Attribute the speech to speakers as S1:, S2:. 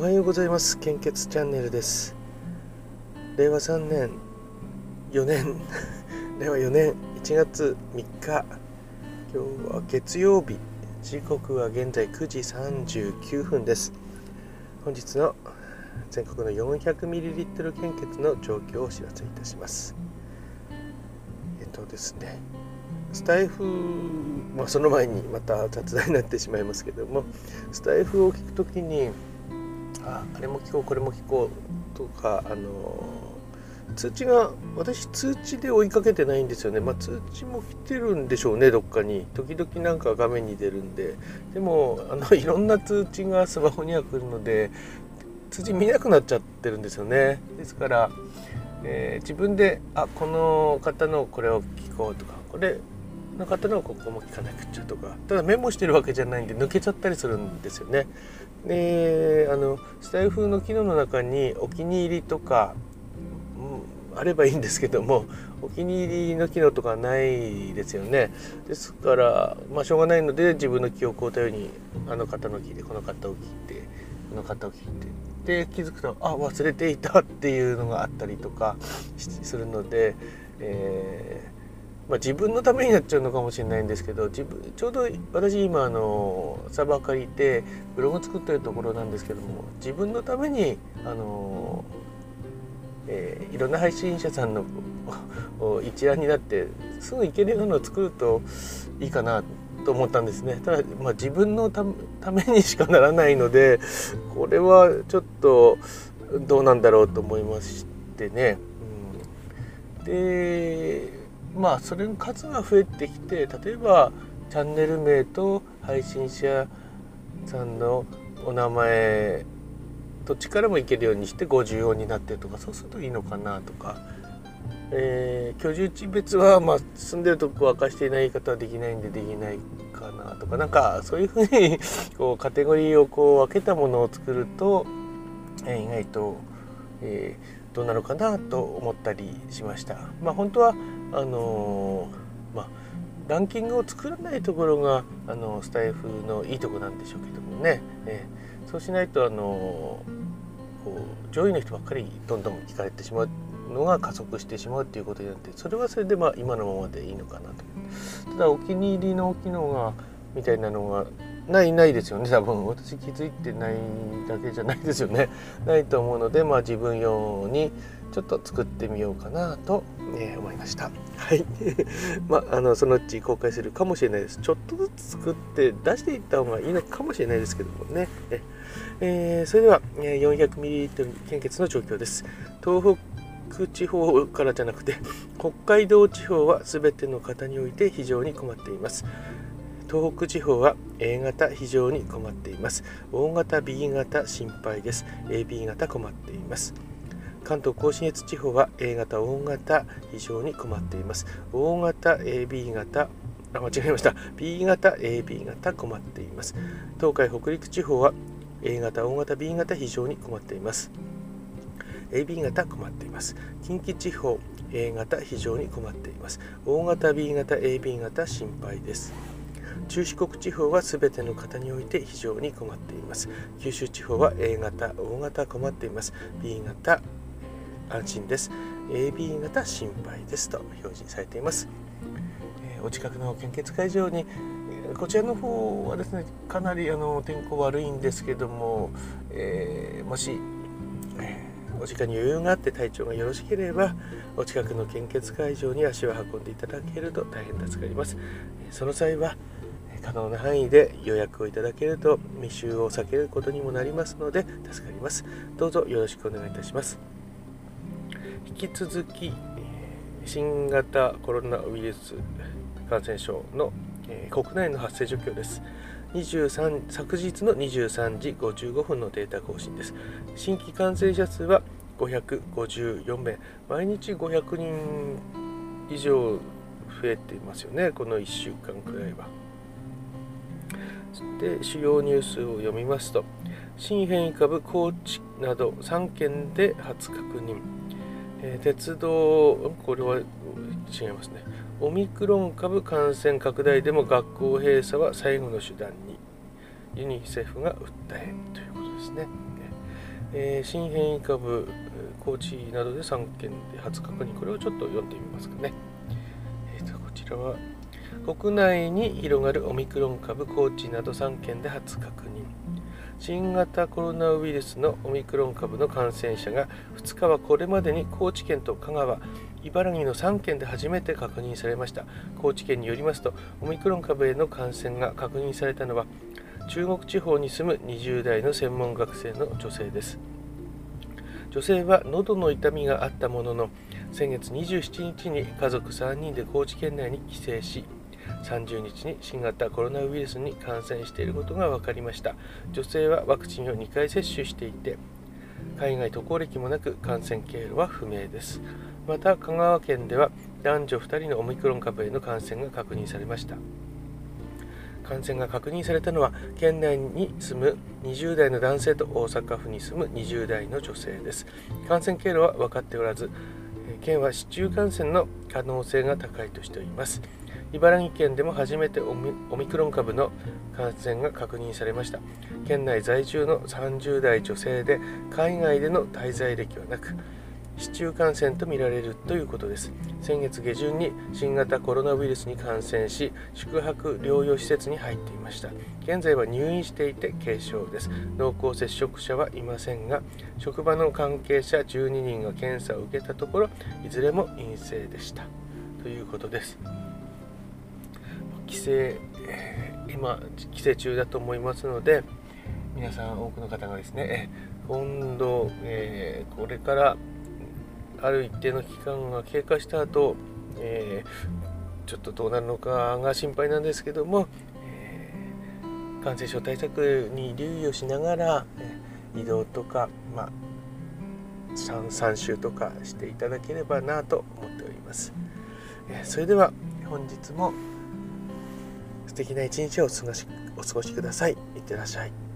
S1: おはようございます。献血チャンネルです。令和3年4年 令和4年1月3日。今日は月曜日。時刻は現在9時39分です。本日の全国の 400ml 献血の状況をお知らせいたします。えっとですねスタイフ、まあ、その前にまた雑談になってしまいますけどもスタイフを聞くときにああれも聞こうこれも聞こうとかあの通知が私通知で追いかけてないんですよね。まあ通知も来てるんでしょうねどっかに。時々なんか画面に出るんで。でもあの いろんな通知がスマホには来るので通知見なくなっちゃってるんですよね。ですから、えー、自分であこの方のこれを聞こうとか。これの方のここも聞かなくちゃとか。ただメモしてるわけじゃないんで抜けちゃったりするんですよね。であのスタイフの機能の中にお気に入りとか、うん、あればいいんですけどもお気に入りの機能とかないですよね。ですからまあしょうがないので自分の記憶を頼りにあの方の聞いてこの方を聞いてこの方を聞いて。で気づくとあ忘れていたっていうのがあったりとかするので、えーまあ、自分のためになっちゃうのかもしれないんですけど自分ちょうど私今あのサーバー借りてブログ作ってるところなんですけども自分のためにあの、えー、いろんな配信者さんの 一覧になってすぐ行けるようなのを作るといいかなと思ったんですねただ、まあ、自分のためにしかならないのでこれはちょっとどうなんだろうと思いましてね。うん、でまあそれの数が増えてきて例えばチャンネル名と配信者さんのお名前どっちからもいけるようにして50音になってるとかそうするといいのかなとか、えー、居住地別は、まあ、住んでるとこ明かしていない方はできないんでできないかなとかなんかそういうふうに こうカテゴリーをこう分けたものを作ると、えー、意外と、えー、どうなのかなと思ったりしました。まあ、本当はあのー、まあランキングを作らないところがあのスタイフのいいとこなんでしょうけどもね、えー、そうしないとあのこう上位の人ばっかりどんどん聞かれてしまうのが加速してしまうっていうことになってそれはそれでまあ今のままでいいのかなと。ただお気に入りの機能がみたいなのがないないですよね多分私気づいてないだけじゃないですよねないと思うのでまあ自分用にちょっと作ってみようかなと、え、思いましたはい まああのそのうち公開するかもしれないですちょっとずつ作って出していった方がいいのかもしれないですけどもねえー、それでは 400ml 献血の状況です東北地方からじゃなくて北海道地方は全ての方において非常に困っています東北地方は A 型非常に困っています。大型 B 型心配です。AB 型困っています。関東甲信越地方は A 型、大型非常に困っています。大型、AB 型、あ、間違えました。B 型、AB 型困っています。東海北陸地方は A 型、大型、B 型非常に困っています。AB 型困っています。近畿地方 A 型非常に困っています。大型 B 型 AB 型心配です。中四国地方は全ての方において非常に困っています九州地方は A 型大型困っています B 型安心です。AB 型心配ですと表示されています、えお近くの献血会場にこちらの方はですねかなりあの天候悪いんですけども、えー、もし、えー、お時間に余裕があって体調がよろしければお近くの献血会場に足を運んでいただけると大変助かります。その際は可能な範囲で予約をいただけると密集を避けることにもなりますので助かります。どうぞよろしくお願いいたします。引き続き新型コロナウイルス感染症の国内の発生状況です。23昨日の23時55分のデータ更新です。新規感染者数は554名。毎日500人以上増えていますよね。この1週間くらいは。で主要ニュースを読みますと新変異株高知など3県で初確認、えー、鉄道これは違いますね。オミクロン株感染拡大でも学校閉鎖は最後の手段に。ユニセフが訴えということですね。えー、新変異株高知などで3件で初確認。これをちょっと読んでみますかね、えーと、こちらは国内に広がるオミクロン株高知など3県で初確認。新型コロナウイルスのオミクロン株の感染者が2日はこれまでに高知県と香川茨城の3県で初めて確認されました。高知県によりますとオミクロン株への感染が確認されたのは中国地方に住む20代の専門学生の女性です。女性は喉の痛みがあったものの先月27日に家族3人で高知県内に帰省し30日に新型コロナウイルスに感染していることが分かりました。女性はワクチンを2回接種していて海外渡航歴もなく感染経路は不明です。また香川県では男女2人のオミクロン株への感染が確認されました。感染が確認されたのは県内に住む20代の男性と大阪府に住む20代の女性です。感染経路は分かっておらず県は市中感染の可能性が高いとしております。茨城県でも初めてオミクロン株の感染が確認されました。県内在住の30代女性で海外での滞在歴はなく市中感染とみられるということです。先月下旬に新型コロナウイルスに感染し宿泊療養施設に入っていました。現在は入院していて軽症です。濃厚接触者はいませんが職場の関係者12人が検査を受けたところいずれも陰性でした。ということです。帰省今帰省中だと思いますので皆さん多くの方がですね今度、えー、これからある一定の期間が経過した後、えー、ちょっとどうなるのかが心配なんですけども、えー、感染症対策に留意をしながら、移動とか、まあ、3, 週とかしていただければなと思っております。それでは本日も素敵な一日をお過ごしお過ごしください。いってらっしゃい。